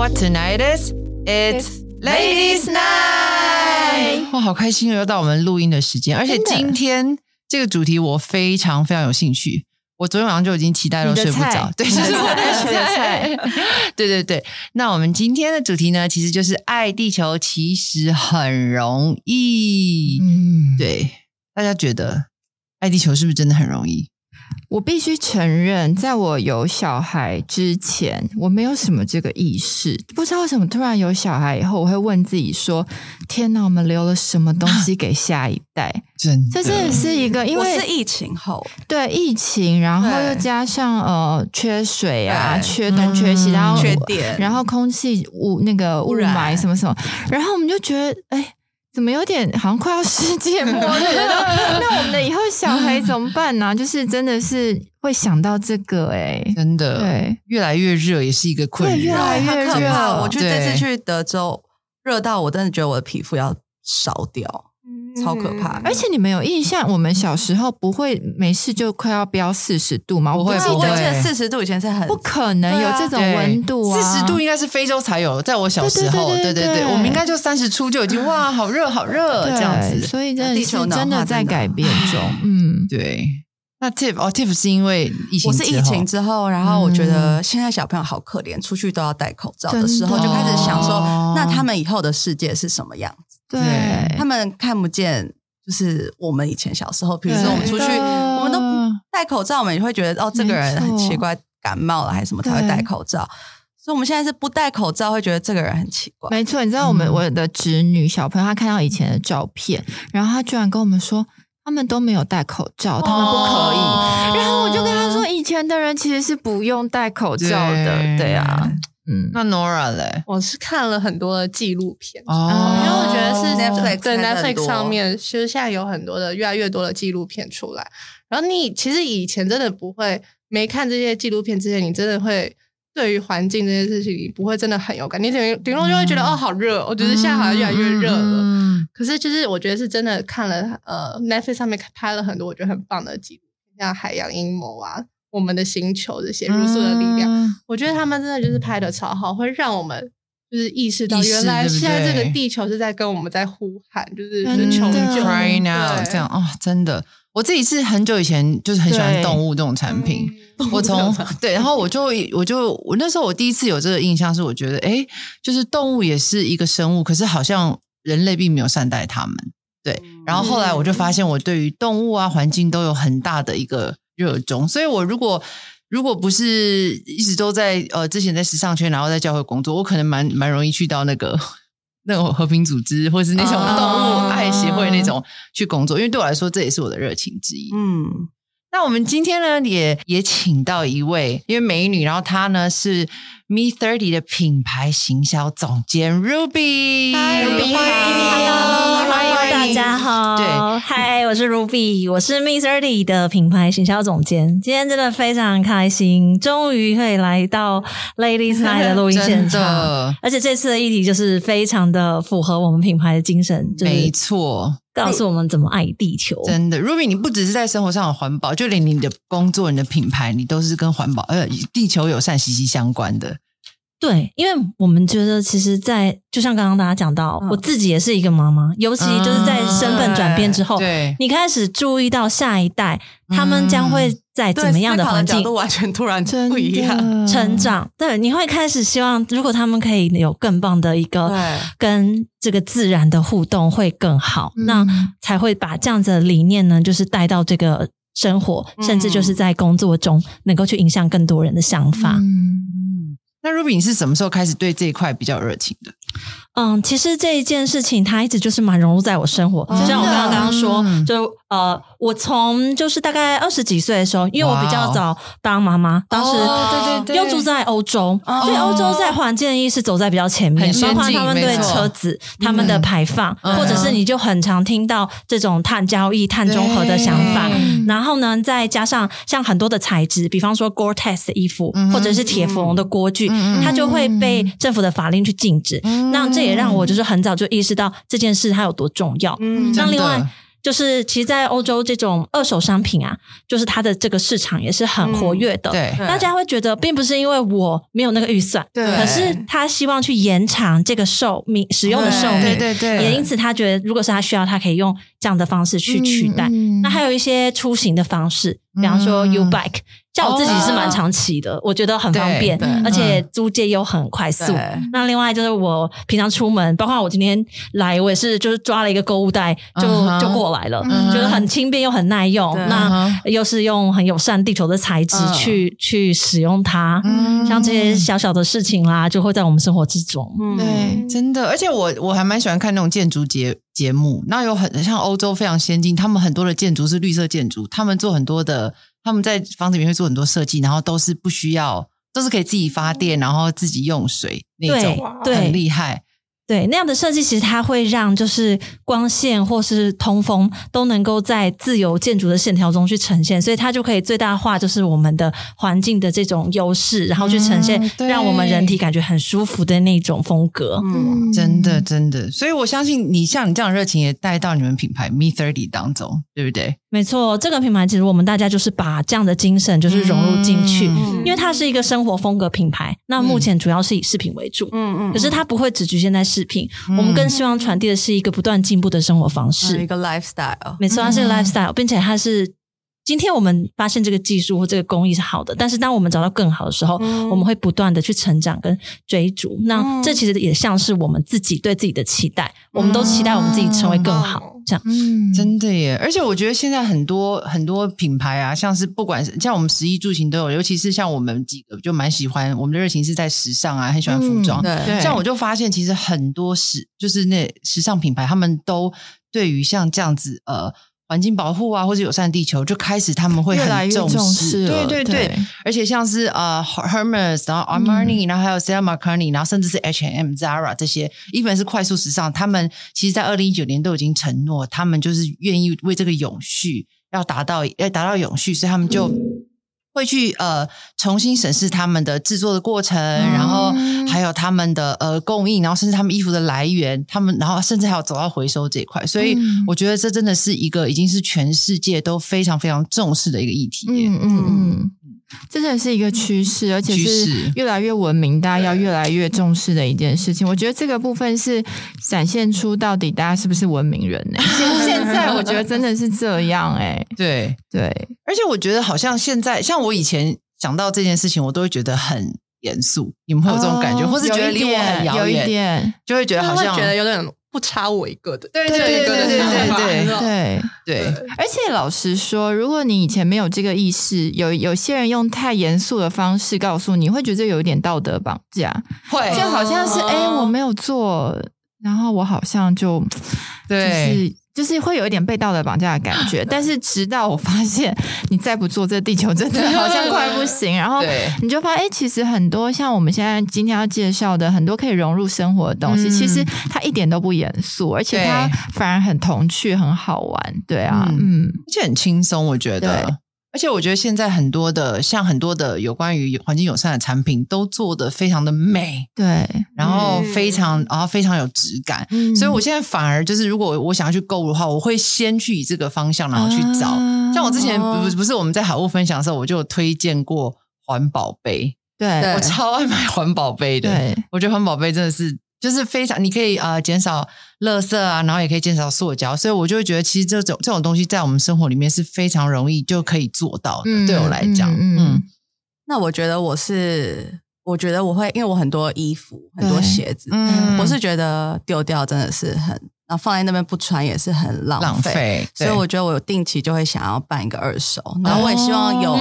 what tonight is? It's Ladies Night！哇，好开心哦！又到我们录音的时间，而且今天这个主题我非常非常有兴趣。我昨天晚上就已经期待到睡不着，对，就是我的菜。对对对，那我们今天的主题呢，其实就是爱地球，其实很容易。嗯，对，大家觉得爱地球是不是真的很容易？我必须承认，在我有小孩之前，我没有什么这个意识。不知道为什么，突然有小孩以后，我会问自己说：“天哪，我们留了什么东西给下一代？”真，这真的是一个，因为是疫情后，对疫情，然后又加上呃缺水啊，缺东缺西，然后缺电，然后空气污那个雾霾什么什么，然后我们就觉得，哎。怎么有点好像快要世界末日了？那我们的以后小孩怎么办呢？就是真的是会想到这个哎，真的对，越来越热也是一个困扰，越来越热。我觉得这次去德州热到我真的觉得我的皮肤要烧掉。超可怕！而且你们有印象，我们小时候不会没事就快要飙四十度吗？我会，不会。四十度以前是很不可能有这种温度啊！四十度应该是非洲才有，在我小时候，对对对，我们应该就三十出就已经哇，好热好热这样子。所以地球真的在改变中。嗯，对。那 Tiff 哦，Tiff 是因为疫情，我是疫情之后，然后我觉得现在小朋友好可怜，出去都要戴口罩的时候，就开始想说，那他们以后的世界是什么样子？对，他们看不见，就是我们以前小时候，比如说我们出去，我们都戴口罩，我们也会觉得哦，这个人很奇怪，感冒了还是什么才会戴口罩。所以我们现在是不戴口罩，会觉得这个人很奇怪。没错，你知道我们我的侄女小朋友，她看到以前的照片，然后她居然跟我们说，他们都没有戴口罩，他们不可以。然后我就跟她说，以前的人其实是不用戴口罩的，对啊。嗯，那 Nora 嘞？我是看了很多的纪录片，哦因为我觉得是 Netflix 在 Netflix 上面，其实现在有很多的越来越多的纪录片出来。然后你其实以前真的不会，没看这些纪录片之前，你真的会对于环境这件事情，你不会真的很有感。你顶顶多就会觉得哦，好热，我觉得现在好像越来越热了。可是就是我觉得是真的看了呃 Netflix 上面拍了很多我觉得很棒的纪录片，像海洋阴谋啊。我们的星球这些如素的力量，我觉得他们真的就是拍的超好，会让我们就是意识到，原来现在这个地球是在跟我们在呼喊，就是求救。这样哦，真的，我自己是很久以前就是很喜欢动物这种产品，我从对，然后我就我就我那时候我第一次有这个印象是，我觉得哎，就是动物也是一个生物，可是好像人类并没有善待它们。对，然后后来我就发现，我对于动物啊、环境都有很大的一个。热衷，所以我如果如果不是一直都在呃之前在时尚圈，然后在教会工作，我可能蛮蛮容易去到那个那种和平组织，或是那种动物爱协会那种去工作，因为对我来说这也是我的热情之一。嗯，那我们今天呢也也请到一位因为美女，然后她呢是 Me Thirty 的品牌行销总监 Ruby，欢迎欢迎。大家好，对，嗨，我是 Ruby，我是 Miss Thirty 的品牌行销总监。今天真的非常开心，终于可以来到 Ladies Night 的录音现场，而且这次的议题就是非常的符合我们品牌的精神，没错，告诉我们怎么爱地球。真的，Ruby，你不只是在生活上有环保，就连你的工作、你的品牌，你都是跟环保呃地球友善息息相关的。对，因为我们觉得，其实，在就像刚刚大家讲到，我自己也是一个妈妈，尤其就是在身份转变之后，对，你开始注意到下一代，他们将会在怎么样的环境，都完全突然不一样成长。对，你会开始希望，如果他们可以有更棒的一个跟这个自然的互动，会更好，那才会把这样子的理念呢，就是带到这个生活，甚至就是在工作中能够去影响更多人的想法。那 Ruby，你是什么时候开始对这一块比较热情的？嗯，其实这一件事情，它一直就是蛮融入在我生活。就像我刚刚刚刚说，就呃，我从就是大概二十几岁的时候，因为我比较早当妈妈，当时对对对，又住在欧洲，所以欧洲在环境意识走在比较前面，包括他们对车子、他们的排放，或者是你就很常听到这种碳交易、碳中和的想法。然后呢，再加上像很多的材质，比方说 Gore-Tex 的衣服，或者是铁氟龙的锅具，它就会被政府的法令去禁止。那这也让我就是很早就意识到这件事它有多重要。嗯那另外就是其实，在欧洲这种二手商品啊，就是它的这个市场也是很活跃的。对，大家会觉得，并不是因为我没有那个预算，对，可是他希望去延长这个寿命使用的寿命，对对对，也因此他觉得，如果是他需要，他可以用这样的方式去取代。那还有一些出行的方式，比方说 U bike。像我自己是蛮常骑的，我觉得很方便，而且租借又很快速。那另外就是我平常出门，包括我今天来，我也是就是抓了一个购物袋就就过来了，就是很轻便又很耐用。那又是用很友善地球的材质去去使用它，像这些小小的事情啦，就会在我们生活之中。对，真的，而且我我还蛮喜欢看那种建筑节节目。那有很像欧洲非常先进，他们很多的建筑是绿色建筑，他们做很多的。他们在房子里面会做很多设计，然后都是不需要，都是可以自己发电，然后自己用水那种，对很厉害。对那样的设计，其实它会让就是光线或是通风都能够在自由建筑的线条中去呈现，所以它就可以最大化就是我们的环境的这种优势，然后去呈现让我们人体感觉很舒服的那种风格。嗯，真的真的，所以我相信你像你这样的热情也带到你们品牌 Me Thirty 当中，对不对？没错，这个品牌其实我们大家就是把这样的精神就是融入进去，因为它是一个生活风格品牌。那目前主要是以饰品为主，嗯嗯，可是它不会只局限在饰品，我们更希望传递的是一个不断进步的生活方式，一个 lifestyle。没错，它是 lifestyle，并且它是。今天我们发现这个技术或这个工艺是好的，但是当我们找到更好的时候，我们会不断的去成长跟追逐。那这其实也像是我们自己对自己的期待，我们都期待我们自己成为更好。这样，嗯，真的耶！而且我觉得现在很多很多品牌啊，像是不管是像我们十一住行都有，尤其是像我们几个就蛮喜欢我们的热情是在时尚啊，很喜欢服装。对，像我就发现，其实很多时就是那时尚品牌，他们都对于像这样子呃。环境保护啊，或者友善地球，就开始他们会很重视，对对对，而且像是呃，Hermes，然后 Armani，然后还有 Stella McCartney，然后甚至是 H&M、Zara 这些，even 是快速时尚，他们其实在二零一九年都已经承诺，他们就是愿意为这个永续要达到要达到永续，所以他们就。会去呃重新审视他们的制作的过程，然后还有他们的呃供应，然后甚至他们衣服的来源，他们然后甚至还要走到回收这一块，所以我觉得这真的是一个已经是全世界都非常非常重视的一个议题。嗯嗯嗯。这真的是一个趋势，而且是越来越文明，大家要越来越重视的一件事情。我觉得这个部分是展现出到底大家是不是文明人呢？现现在我觉得真的是这样哎，对对，而且我觉得好像现在，像我以前想到这件事情，我都会觉得很严肃。你们会有这种感觉，或是觉得离我很遥远，就会觉得好像觉得有点。不差我一个的，对对对对对对对对。而且老实说，如果你以前没有这个意识，有有些人用太严肃的方式告诉你，会觉得有一点道德绑架，会就好像是哎，我没有做，然后我好像就对。就是会有一点被道德绑架的感觉，但是直到我发现你再不做，这地球真的好像快不行。然后你就发现，哎，其实很多像我们现在今天要介绍的很多可以融入生活的东西，其实它一点都不严肃，而且它反而很童趣、很好玩。对啊，嗯，而且很轻松，我觉得。而且我觉得现在很多的，像很多的有关于环境友善的产品，都做的非常的美，对，然后非常，然后非常有质感。所以我现在反而就是，如果我想要去购物的话，我会先去以这个方向，然后去找。像我之前不不是我们在好物分享的时候，我就推荐过环保杯，对我超爱买环保杯的。对我觉得环保杯真的是。就是非常，你可以呃减少垃圾啊，然后也可以减少塑胶，所以我就会觉得，其实这种这种东西在我们生活里面是非常容易就可以做到的。对我来讲，嗯，那我觉得我是，我觉得我会，因为我很多衣服、很多鞋子，嗯，我是觉得丢掉真的是很，然后放在那边不穿也是很浪费，所以我觉得我有定期就会想要办一个二手，然后我也希望有。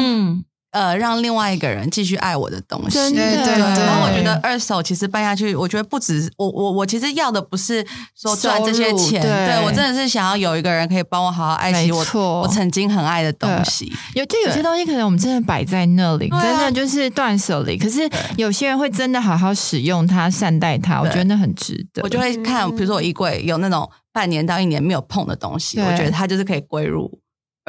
呃，让另外一个人继续爱我的东西，对对对。然后我觉得二手其实办下去，我觉得不止我我我其实要的不是说赚这些钱，对我真的是想要有一个人可以帮我好好爱惜我我曾经很爱的东西。有就有些东西可能我们真的摆在那里，真的就是断舍离。可是有些人会真的好好使用它，善待它，我觉得那很值得。我就会看，比如说我衣柜有那种半年到一年没有碰的东西，我觉得它就是可以归入。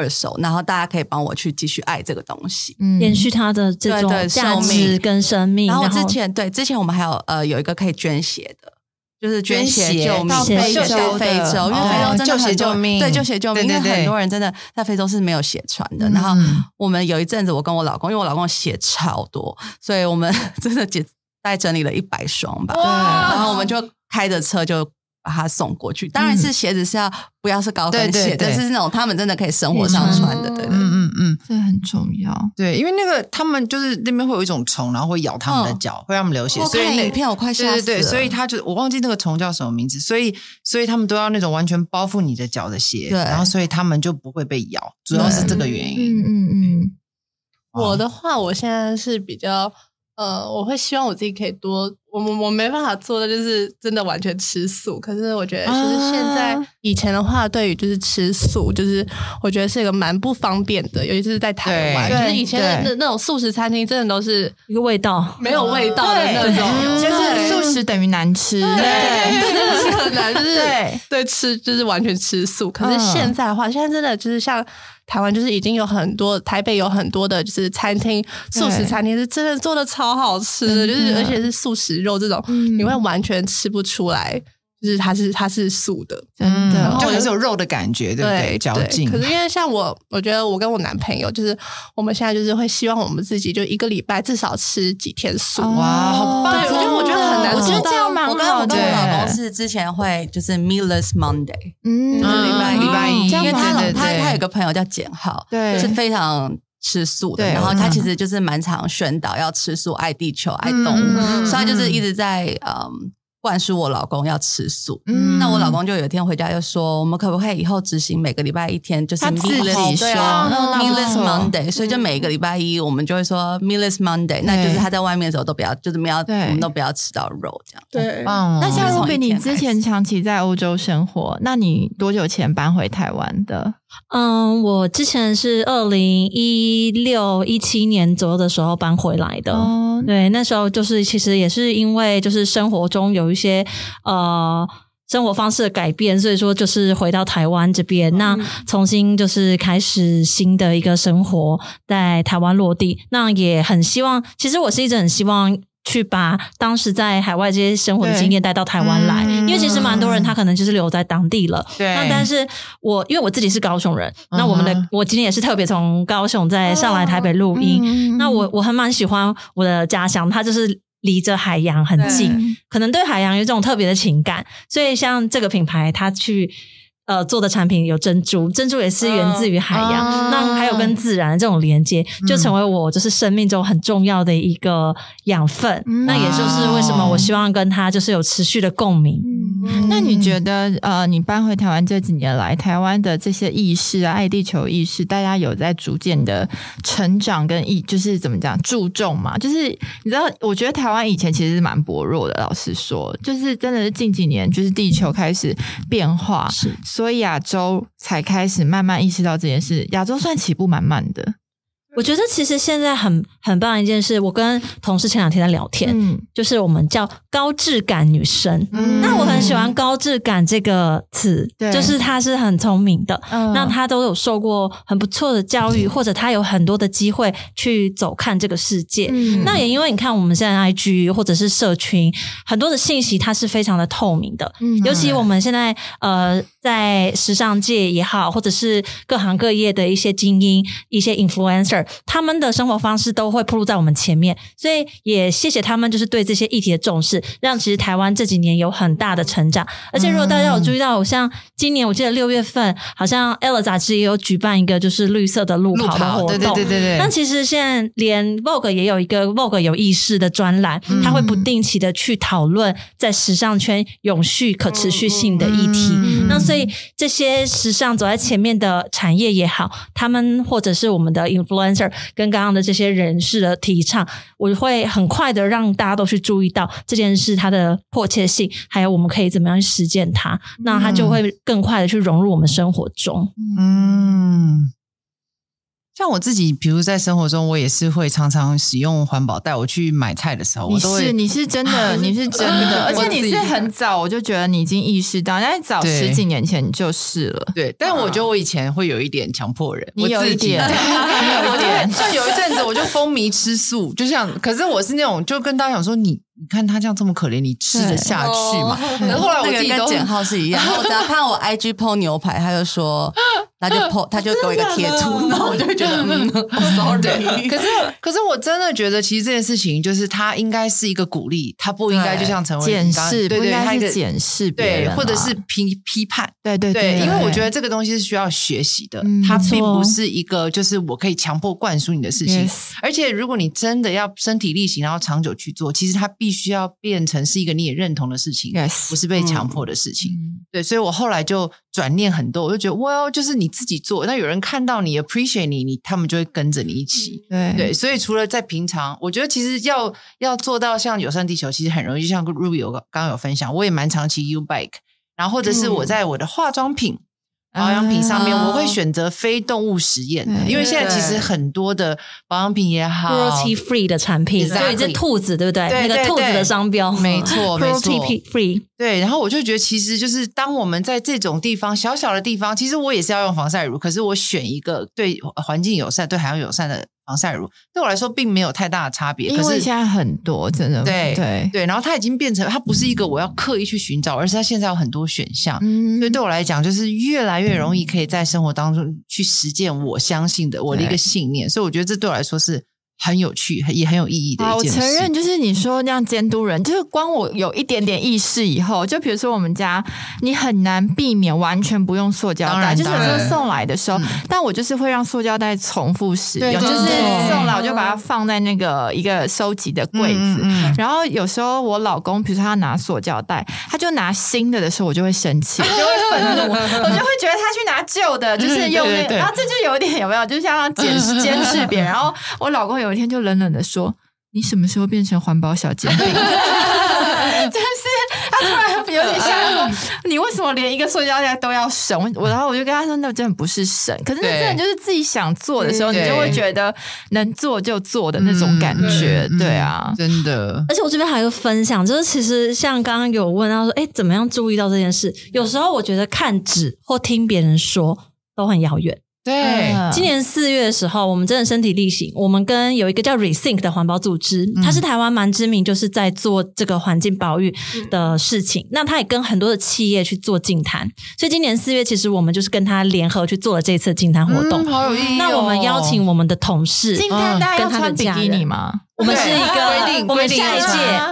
二手，然后大家可以帮我去继续爱这个东西，延续它的这种价值跟生命。然后之前对之前我们还有呃有一个可以捐血的，就是捐血救命，到非洲到非洲，因为非洲真的救血很多救命。对救血救命，因为很多人真的在非洲是没有血传的。然后嗯我们有一阵子，我跟我老公，因为我老公血超多，所以我们 真的只大概整理了一百双吧。哇。然后我们就开着车就把它送过去。当然是鞋子是要不要是高跟鞋，对对对但是那种他们真的可以生活上穿的，对对对。嗯嗯嗯，这很重要。对，因为那个他们就是那边会有一种虫，然后会咬他们的脚，会让他们流血，所以那片我快吓死了。对对对，所以他就我忘记那个虫叫什么名字，所以所以他们都要那种完全包覆你的脚的鞋，对然后所以他们就不会被咬，主要是这个原因。嗯嗯嗯，我的话，我现在是比较呃，我会希望我自己可以多，我我我没办法做的就是真的完全吃素。可是我觉得，就是现在、啊以前的话，对于就是吃素，就是我觉得是一个蛮不方便的，尤其是在台湾，对就是以前的那那种素食餐厅，真的都是一个味道，没有味道的那种，就是素食等于难吃。对，对，真的是很难，就是对对吃就是完全吃素。可是嗯现在的话，现在真的就是像台湾，就是已经有很多台北有很多的就是餐厅，素食餐厅是真的做的超好吃的，就是而且是素食肉这种，嗯。你会完全吃不出来，就是它是它是素的。真的嗯，就还是有肉的感觉，对不对？嚼劲。可是因为像我，我觉得我跟我男朋友，就是我们现在就是会希望我们自己就一个礼拜至少吃几天素。哇，好棒！对我觉得我觉得很难我觉得做到这样蛮我跟好的。我跟我老公是之前会就是 meatless Monday，嗯嗯礼拜一礼拜一因为他老他他有个朋友叫简浩，对是非常吃素的，然后他嗯其实就是蛮常宣导要吃素、爱地球、爱动物，嗯所以他就是一直在嗯灌输我老公要吃素。嗯那我老公就有一天回家就说，我们可不可以以后执行每个礼拜一天就是他自己 meatless 对啊说哦那不 meatless Monday，所以就每一个礼拜一我们就会说 meatless Monday，那就是他在外面的时候都不要，就是不要我们都不要吃到肉这样。对！那像从 Ruby，你之前长期在欧洲生活，那你多久前搬回台湾的？嗯，我之前是二零一六一七年左右的时候搬回来的。哦，对，那时候就是其实也是因为就是生活中有一些呃生活方式的改变，所以说就是回到台湾这边，那重新就是开始新的一个生活，在台湾落地。那也很希望，其实我是一直很希望。去把当时在海外这些生活的经验带到台湾来，嗯因为其实蛮多人他可能就是留在当地了。对那但是我因为我自己是高雄人，那我们的我今天也是特别从高雄再上来台北录音，嗯那我我还蛮喜欢我的家乡，它就是离着海洋很近，嗯可能对海洋有这种特别的情感，所以像这个品牌，它去。呃，做的产品有珍珠，珍珠也是源自于海洋，嗯那还有跟自然的这种连接，就成为我就是生命中很重要的一个养分。嗯那也就是为什么我希望跟它就是有持续的共鸣。嗯那你觉得呃，你搬回台湾这几年来，台湾的这些意识啊，爱地球意识，大家有在逐渐的成长跟意，就是怎么讲注重嘛？就是你知道，我觉得台湾以前其实是蛮薄弱的，老实说，就是真的是近几年，就是地球开始变化，是所以亚洲才开始慢慢意识到这件事。亚洲算起步蛮慢的，我觉得其实现在很很棒一件事，我跟同事前两天在聊天，嗯。就是我们叫高质感女生。嗯。那我很喜欢“高质感”这个词，对。就是她是很聪明的，嗯。那她都有受过很不错的教育，或者她有很多的机会去走看这个世界。嗯。那也因为你看我们现在 IG 或者是社群很多的信息，它是非常的透明的，嗯。尤其我们现在呃在时尚界也好，或者是各行各业的一些精英、一些 influencer，他们的生活方式都会铺路在我们前面，所以也谢谢他们就是对这些议题的重视，让其实台湾这几年有很大的成长。而且如果大家有注意到，像今年我记得六月份，好像 Ella 杂志也有举办一个就是绿色的路路跑的活动，对对对对对。那其实现在连 Vogue 也有一个 Vogue 有意识的专栏，嗯它会不定期的去讨论在时尚圈永续可持续性的议题。嗯那所以这些时尚走在前面的产业也好，他们或者是我们的 influencer 跟刚刚的这些人士的提倡，我会很快的让大家都去注意到这件事它的迫切性，还有我们可以怎么样去实践它，那它就会更快的去融入我们生活中。嗯，像我自己，比如在生活中，我也是会常常使用环保袋。我去买菜的时候，我都会。你是真的，你是真的，而且你是很早，我就觉得你已经意识到，在早十几年前你就是了。对，但我觉得我以前会有一点强迫人，你有一点，有一点。像有一阵子，我就风靡吃素，就像，可是我是那种，就跟大家讲说你。你看他这样这么可怜，你吃得下去吗？后来我自己跟简浩是一样，我只要看我 IG PO 牛排，他就说，他就 PO，他就给我一个贴图，然后我就会觉得，嗯，sorry。可是，可是我真的觉得，其实这件事情就是他应该是一个鼓励，他不应该就像成为检视，对对，检视，对，或者是批批判，对对对，因为我觉得这个东西是需要学习的，它并不是一个就是我可以强迫灌输你的事情。而且，如果你真的要身体力行，然后长久去做，其实它必须要变。成是一个你也认同的事情，不是被强迫的事情。对，所以我后来就转念很多，我就觉得，，Well，，就是你自己做，那有人看到你 appreciate 你，你他们就会跟着你一起。对对，所以除了在平常，我觉得其实要要做到像友善地球，其实很容易。就像 Ruby 有刚刚有分享，我也蛮长期 U bike，然后或者是我在我的化妆品。保养品上面，我会选择非动物实验的，因为现在其实很多的保养品也好，cruelty free 的产品，对，这兔子对不对？那个兔子的商标，没错，没错，cruelty free。对，然后我就觉得，其实就是当我们在这种地方小小的地方，其实我也是要用防晒乳，可是我选一个对环境友善、对海洋友善的。防晒乳对我来说并没有太大的差别，可是现在很多真的对对对，然后它已经变成它不是一个我要刻意去寻找，而是它现在有很多选项，所以。对我来讲就是越来越容易可以在生活当中去实践我相信的我的一个信念，所以我觉得这对我来说是。很有趣，也很有意义的一件事。我承认，就是你说那样监督人，就是光我有一点点意识以后，就比如说我们家，你很难避免完全不用塑胶袋，就是有时候送来的时候，但我就是会让塑胶袋重复使用，就是送来我就把它放在那个一个收集的柜子。然后有时候我老公，比如说他拿塑胶袋，他就拿新的的时候，我就会生气，就会愤怒，我就会觉得他去拿旧的，就是用那，然后这就有点有没有，就像监 监视别人。然后我老公有。有一天就冷冷的说：“你什么时候变成环保小尖兵？” 就是他突然有点像说：“你为什么连一个塑胶袋都要省？”我然后我就跟他说：“那真的不是省，可是那真的就是自己想做的时候，你就会觉得能做就做的那种感觉。”对啊，真的。而且我这边还有个分享，就是其实像刚刚有问到说：“哎，怎么样注意到这件事？”有时候我觉得看纸或听别人说都很遥远。对，今年四月的时候，我们真的身体力行。我们跟有一个叫 Rethink 的环保组织，它是台湾蛮知名，就是在做这个环境保育的事情。那他也跟很多的企业去做净谈，所以今年四月，其实我们就是跟他联合去做了这次净谈活动，好有意义。那我们邀请我们的同事，净滩大家要穿比基尼吗？我们是一个，我们下一届，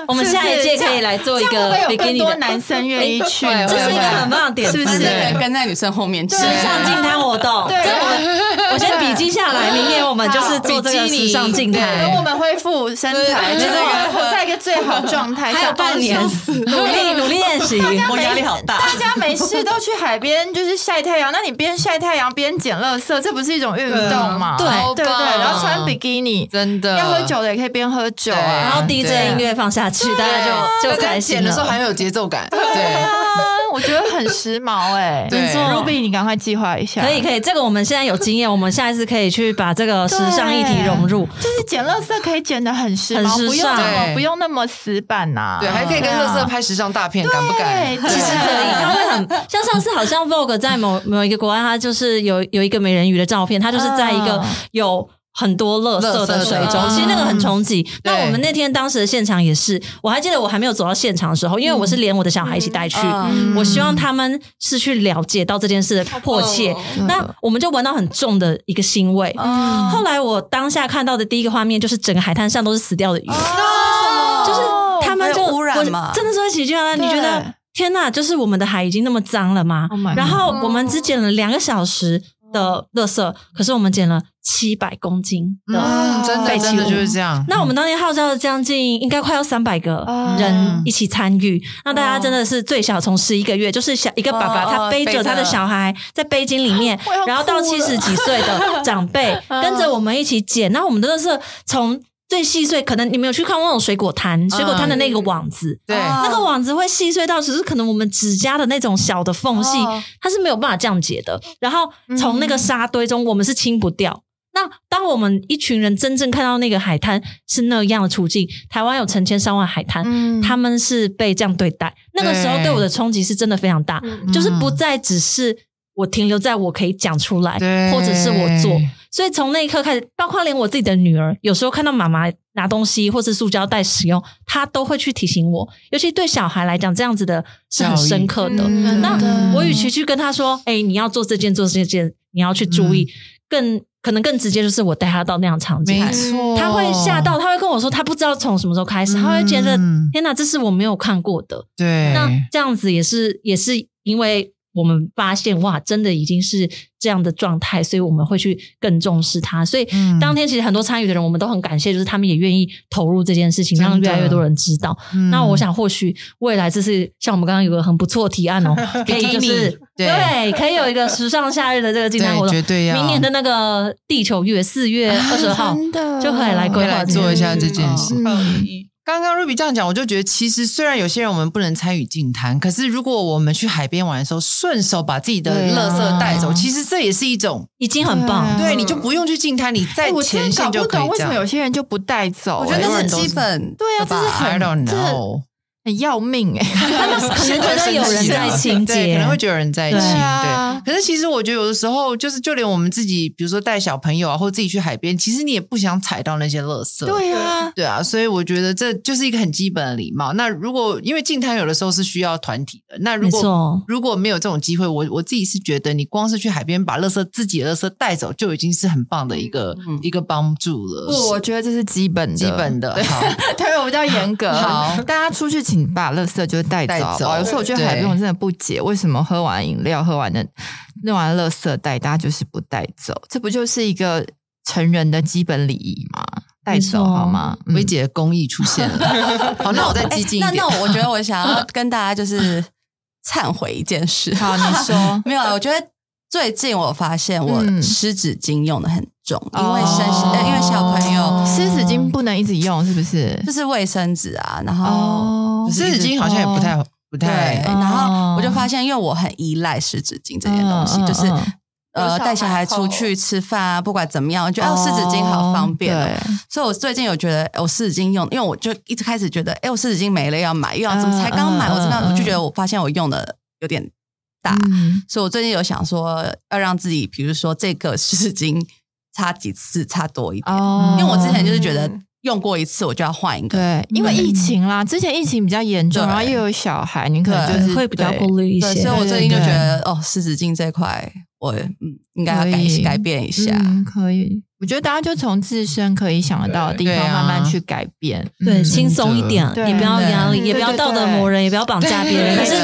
我们下一届可以来做一个比基尼的男生愿意去，这是一个很棒的点，是不是？跟在女生后面，时尚金滩活动。对，先笔记下来，明年我们就是做这个时尚净滩，等我们恢复身材，就是活在一个最好状态，还有半年，努力 努力练习，我压力好大。大家没事都去海边，就是晒太阳，那你边晒太阳边捡垃圾，这不是一种运动吗？对。对对，然后穿比基尼，真的。要喝酒的也可以。边喝酒啊，然后 DJ 音乐放下去，大家就就开心的时候还有节奏感，对，我觉得很时髦 哎。没错，Ruby，你赶快计划一下。可以可以，这个我们现在有经验，我们下一次可以去把这个时尚议题融入。就是捡乐色可以捡的很时髦，不用不用那么死板呐。对，还可以跟乐色拍时尚大片，敢不敢？其实可以，他会很 像上次好像 Vogue 在某某一个国外，他就是有有一个美人鱼的照片，他就是在一个有。很多垃圾的水中，其实那个很冲击。那我们那天当时的现场也是，我还记得我还没有走到现场的时候，因为我是连我的小孩一起带去，我希望他们是去了解到这件事的迫切。那我们就闻到很重的一个腥味。后来我当下看到的第一个画面就是整个海滩上都是死掉的鱼，就是他们就污染嘛，真的是会喜剧啊！你觉得天哪，就是我们的海已经那么脏了吗？然后我们只捡了两个小时。的垃圾，可是我们捡了七百公斤的真的真的就是这样。那我们当天号召了将近应该快要三百个人一起参与，那大家真的是最小从十一个月，就是小一个爸爸，他背着他的小孩在背巾里面，然后到七十几岁的长辈 跟着我们一起捡。那我们的垃圾从最细碎，可能你们有去看过那种水果摊，水果摊的那个网子，对，那个网子会细碎到只是可能我们指甲的那种小的缝隙，它是没有办法降解的。然后从那个沙堆中，我们是清不掉。那当我们一群人真正看到那个海滩是那样的处境，台湾有成千上万海滩，他们是被这样对待，那个时候对。我的冲击是真的非常大，就是不再只是我停留在我可以讲出来，或者是我做。所以从那一刻开始，包括连我自己的女儿，有时候看到妈妈拿东西或是塑胶袋使用，她都会去提醒我。尤其对小孩来讲，这样子的是很深刻的。那我与其去跟他说：“哎，你要做这件，做这件，你要去注意。”更可能更直接就是我带他到那样场景，没错，他会吓到，他会跟我说，他不知道从什么时候开始，他会觉得天哪，这是我没有看过的。对，那这样子也是也是因为。我们发现哇，真的已经是这样的状态，所以我们会去更重视它。所以当天其实很多参与的人，我们都很感谢，就是他们也愿意投入这件事情，让越来越多人知道。那我想，或许未来这是像我们刚刚有个很不错的提案哦，可以就是对，可以有一个时尚夏日的这个竞赛活动，绝对要明年的那个地球月四月二十号就可以来规划做一下这件事。刚刚 Ruby 这样讲，我就觉得其实虽然有些人我们不能参与净滩，可是如果我们去海边玩的时候，顺手把自己的垃圾带走，其实这也是一种已经很棒。对，你就不用去净滩，你在前线就可以。为什么有些人就不带走？我觉得那是基本，对啊，这是很很要命哎，可能觉得有人在清洁，可能会觉得有人在清。对，可是其实我觉得有的时候，就是就连我们自己，比如说带小朋友啊，或自己去海边，其实你也不想踩到那些垃圾。对啊，对啊，所以我觉得这就是一个很基本的礼貌。那如果因为进滩有的时候是需要团体的，那如果如果没有这种机会，我我自己是觉得，你光是去海边把垃圾自己的垃圾带走，就已经是很棒的一个一个帮助了。不，我觉得这是基本的基本的。好，对我比较严格。好，大家出去请把垃圾就。带走，有时候我觉得海边我真的不解，为什么喝完饮料、喝完的弄完垃圾袋，大家就是不带走？这不就是一个成人的基本礼仪吗？带走好吗？薇姐的公益出现了。好，那我再激进一点。那那我觉得我想要跟大家就是忏悔一件事。好，你说 没有？我觉得最近我发现我湿纸巾用的很重，因为生因为小朋友湿纸巾不能一直用，是不是？就是卫生纸啊，然后。湿纸巾好像也不太不太，然后我就发现，因为我很依赖湿纸巾这件东西，就是呃带小孩出去吃饭啊，不管怎么样，我觉得哦湿纸巾好方便，所以我最近有觉得我湿纸巾用，因为我就一直开始觉得，哎，我湿纸巾没了要买，又要怎么才刚买，我真的，我就觉得我发现我用的有点大，所以我最近有想说要让自己，比如说这个湿纸巾擦几次擦多一点，因为我之前就是觉得。用过一次我就要换一个，对，因为疫情啦，之前疫情比较严重，然后又有小孩，你可能就是会比较顾虑一些，所以我最近就觉得哦，湿纸巾这块我嗯应该要改改变一下，可以。我觉得大家就从自身可以想得到的地方慢慢去改变，对，轻松一点，也不要压力，也不要道德磨人，也不要绑架别人，但是。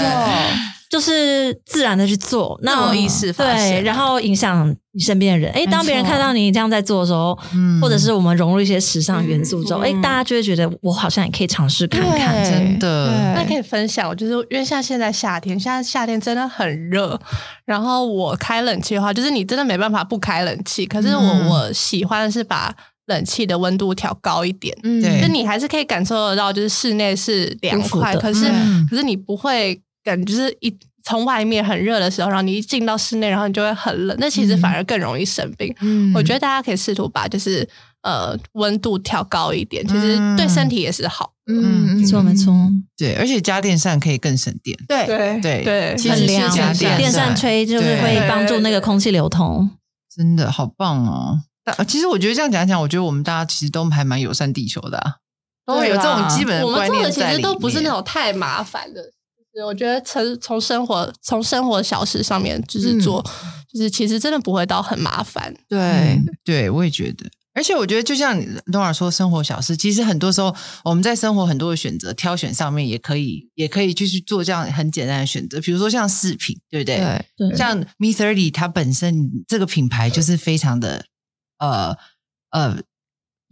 就是自然的去做，那我意识对，然后影响你身边的人。哎，当别人看到你这样在做的时候，或者是我们融入一些时尚元素之后，哎，大家就会觉得我好像也可以尝试看看。真的，那可以分享，就是因为像现在夏天，现在夏天真的很热。然后我开冷气的话，就是你真的没办法不开冷气。可是我我喜欢的是把冷气的温度调高一点，嗯，就你还是可以感受得到，就是室内是凉快，可是可是你不会。感觉就是一从外面很热的时候，然后你一进到室内，然后你就会很冷，那其实反而更容易生病。嗯我觉得大家可以试图把就是呃温度调高一点，其实对身体也是好。嗯，没错没错。对，而且家电扇可以更省电。对对对，很凉，电扇吹就是会帮助那个空气流通。真的好棒哦！但其实我觉得这样讲讲，我觉得我们大家其实都还蛮友善地球的，都有这种基本的观念在其实都不是那种太麻烦的。我觉得从从生活从生活小事上面就是做，就是其实真的不会到很麻烦。对，对我也觉得。而且我觉得，就像东尔说，生活小事，其实很多时候我们在生活很多的选择挑选上面，也可以也可以去做这样很简单的选择。比如说像饰品，对不对？对。像 Me Thirty，它本身这个品牌就是非常的呃呃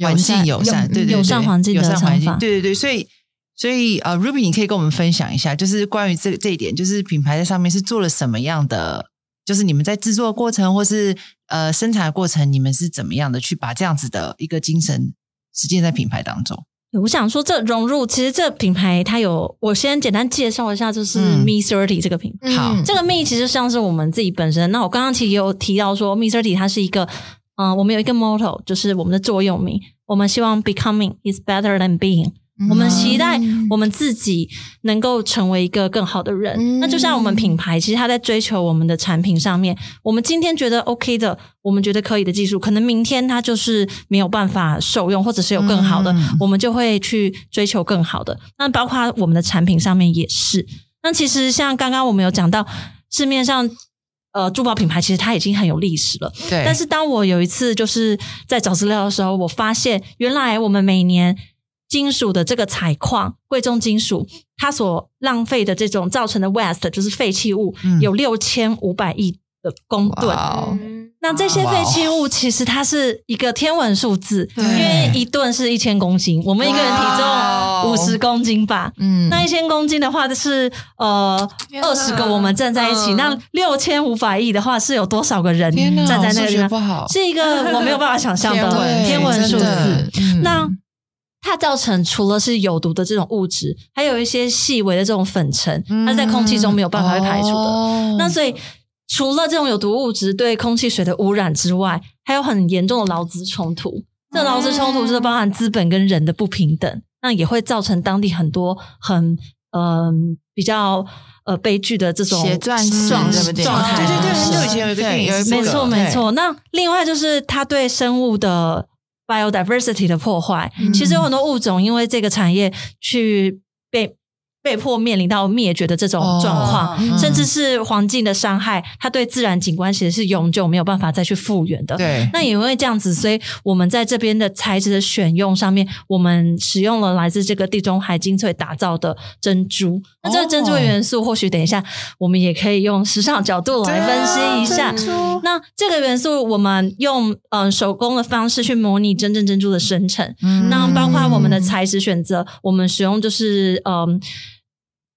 环境友善，对对对，友善环境，友善环境，对对对，所以。所以，呃，Ruby，你可以跟我们分享一下，就是关于这这一点，就是品牌在上面是做了什么样的，就是你们在制作过程或是呃生产的过程，你们是怎么样的去把这样子的一个精神实践在品牌当中？我想说，这融入其实这品牌它有，我先简单介绍一下，就是 Me Thirty 这个品牌。好，这个 Me 其实像是我们自己本身。那我刚刚其实有提到说，Me Thirty 它是一个嗯，我们有一个 motto，就是我们的座右铭，我们希望 becoming is better than being。我们期待我们自己能够成为一个更好的人。那就像我们品牌，其实它在追求我们的产品上面，我们今天觉得 OK 的，我们觉得可以的技术，可能明天它就是没有办法受用，或者是有更好的，我们就会去追求更好的。那包括我们的产品上面也是。那其实像刚刚我们有讲到市面上。呃，珠宝品牌其实它已经很有历史了。对。但是当我有一次就是在找资料的时候，我发现原来我们每年金属的这个采矿、贵重金属，它所浪费的这种造成的 waste 就是废弃物，有六千五百亿的公吨。那这些废弃物其实它是一个天文数字，因为一吨是一千公斤，我们一个人体重五十公斤吧。嗯，那一千公斤的话是呃二十个我们站在一起，那六千五百亿的话是有多少个人站在那里？不好，是一个我没有办法想象的天文。数字。那它造成除了是有毒的这种物质，还有一些细微的这种粉尘，它在空气中没有办法被排除的。那所以。除了这种有毒物质对空气水的污染之外，还有很严重的劳资冲突。这劳资冲突就是包含资本跟人的不平等，那也会造成当地很多很嗯比较呃悲剧的这种状状状态。对对对，很久以前有一个没错没错。那另外就是它对生物的 biodiversity 的破坏，其实有很多物种因为这个产业去被。被迫面临到灭绝的这种状况，甚至是环境的伤害，它对自然景观其实是永久没有办法再去复原的。对，那也因为这样子，所以我们在这边的材质的选用上面，我们使用了来自这个地中海精粹打造的珍珠。那这个珍珠的元素，或许等一下我们也可以用时尚角度来分析一下。那这个元素，我们用嗯手工的方式去模拟真正珍珠的生成。那包括我们的材质选择，我们使用就是嗯。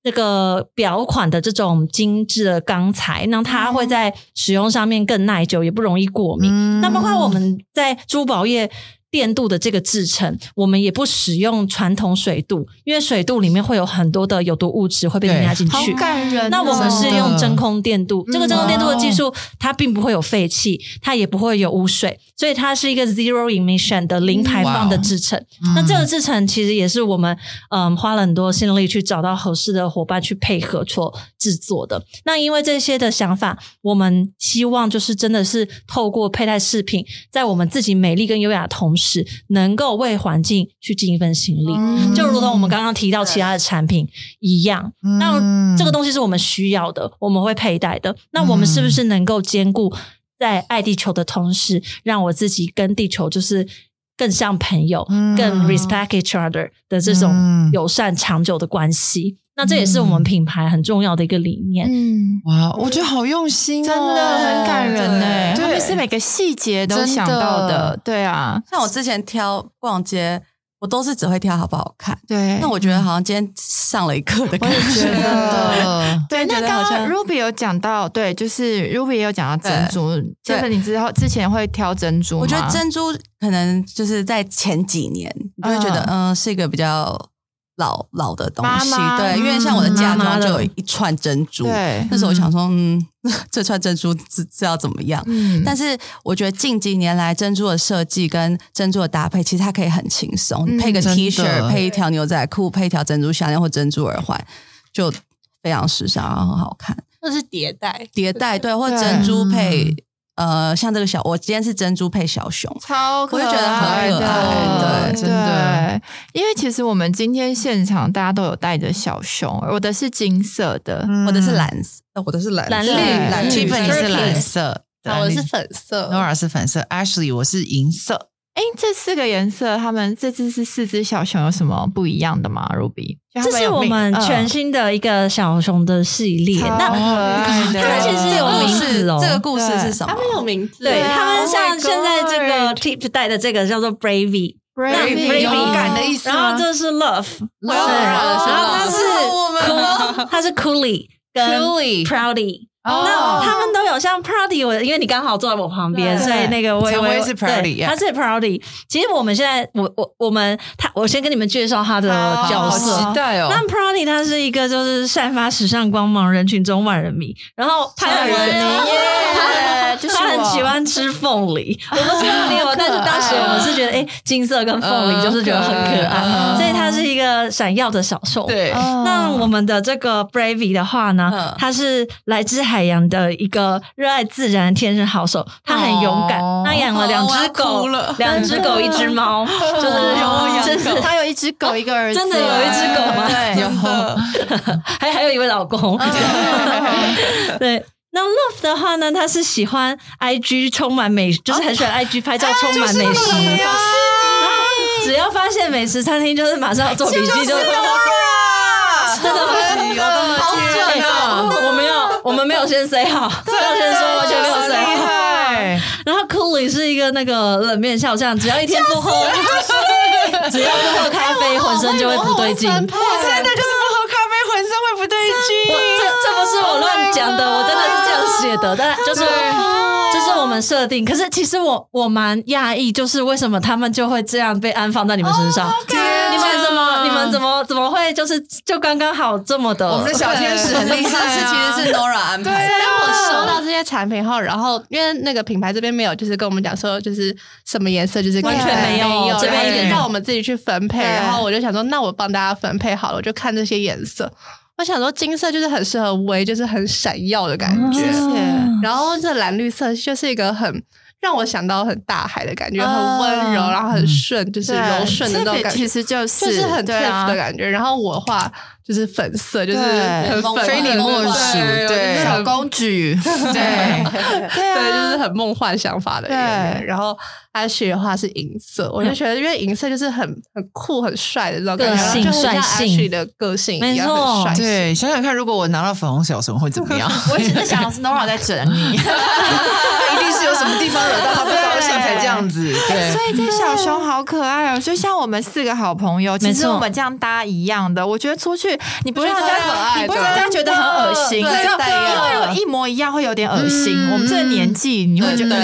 这个表款的这种精致的钢材，那它会在使用上面更耐久，也不容易过敏。那包括我们在珠宝业。电镀的这个制成，我们也不使用传统水镀，因为水镀里面会有很多的有毒物质会被添加进去。好感人！那我们是用真空电镀，这个真空电镀的技术，它并不会有废气，它也不会有污水，所以它是一个 zero emission 的零排放的制成。那这个制成其实也是我们嗯花了很多心力去找到合适的伙伴去配合做制作的。那因为这些的想法，我们希望就是真的是透过佩戴饰品，在我们自己美丽跟优雅同时。是能够为环境去尽一份心力，就如同我们刚刚提到其他的产品一样。那这个东西是我们需要的，我们会佩戴的。那我们是不是能够兼顾在爱地球的同时，让我自己跟地球就是更像朋友，更 respect each other 的这种友善长久的关系？那这也是我们品牌很重要的一个理念。嗯，哇，我觉得好用心，真的很感人呢。对，是每个细节都想到的。对啊，像我之前挑逛街，我都是只会挑好不好看。对，那我觉得好像今天上了一课的感觉。对，那刚刚 Ruby 有讲到，对，就是 Ruby 也有讲到珍珠。这个你之后之前会挑珍珠，我觉得珍珠可能就是在前几年，你就会觉得嗯，是一个比较。老老的东西，对，因为像我的嫁妆就有一串珍珠，对，那时候我想说，嗯，这串珍珠是是要怎么样？嗯，但是我觉得近几年来珍珠的设计跟珍珠的搭配，其实它可以很轻松，配个 T 恤，配一条牛仔裤，配一条珍珠项链或珍珠耳环，就非常时尚，然后很好看。那是叠戴，叠戴对，或珍珠配。呃，像这个小，我今天是珍珠配小熊，超可爱，我就觉得很可爱，对，真的。因为其实我们今天现场大家都有带着小熊，我的是金色的，我的是蓝色，我的是蓝蓝绿蓝绿，本是蓝色，我的是粉色，Nora 是粉色，Ashley 我是银色。哎，这四个颜色，他们这只是四只小熊，有什么不一样的吗？Ruby，这是我们全新的一个小熊的系列。那它其实有名字哦，这个故事是什么？他们有名字，对他们像现在这个 Tip 带的这个叫做 Bravey，Bravey 勇敢的意思。然后这是 Love，然后它是它是 Coolie 跟那他们都有像 Proudy，我因为你刚好坐在我旁边，所以那个我我是 Proudy，他是 Proudy。其实我们现在，我我我们他，我先跟你们介绍他的角色。期待哦！那 Proudy 他是一个就是散发时尚光芒，人群中万人迷。然后他很人迷耶。就是他很喜欢吃凤梨，我不知道你有，但是当时我们是觉得，哎，金色跟凤梨就是觉得很可爱，所以他是一个闪耀的小兽。对，那我们的这个 Bravey 的话呢，它是来自海洋的一个热爱自然天生好手，他很勇敢，他养了两只狗，两只狗，一只猫，就是真的，他有一只狗，一个儿子，真的有一只狗吗？对，有，还还有一位老公，对。那 Love 的话呢，他是喜欢 IG 充满美，就是很喜欢 IG 拍照充满美食，只要发现美食餐厅，就是马上要做笔记，就真的很好天啊！我没有，我们没有先 say 好，要先说完全没有 say 好。然后 Coolie 是一个那个冷面笑匠，只要一天不喝，只要不喝咖啡，浑身就会不对劲。真的就是不喝咖啡，浑身会不对劲。这这不是我乱讲的，我真的是这样写的。但就是就是我们设定，可是其实我我蛮讶异，就是为什么他们就会这样被安放在你们身上？你们怎么你们怎么怎么会就是就刚刚好这么的？我们的小天使很厉害，是其实是 Nora 安排。当我收到这些产品后，然后因为那个品牌这边没有，就是跟我们讲说，就是什么颜色，就是完全没有，这边一点让我们自己去分配。然后我就想说，那我帮大家分配好了，我就看这些颜色。我想说，金色就是很适合微，就是很闪耀的感觉。然后这蓝绿色就是一个很让我想到很大海的感觉，很温柔，然后很顺，就是柔顺的那种感觉，其实就是就是很 tough 的感觉。然后我画。就是粉色，就是很非你莫属，对小公举，对对，就是很梦幻想法的人。然后 Ashley 的话是银色，我就觉得因为银色就是很很酷、很帅的这种个性，帅性的个性，一样，很帅。对，想想看，如果我拿到粉红小熊会怎么样？我只是想，Nora 在整你，他一定是有什么地方惹到他不高兴才这样子。对，所以这小熊好可爱哦，就像我们四个好朋友，其实我们这样搭一样的，我觉得出去。你不让人家，你不让人家觉得很恶心，因为如果一模一样会有点恶心。我们这个年纪你会觉得，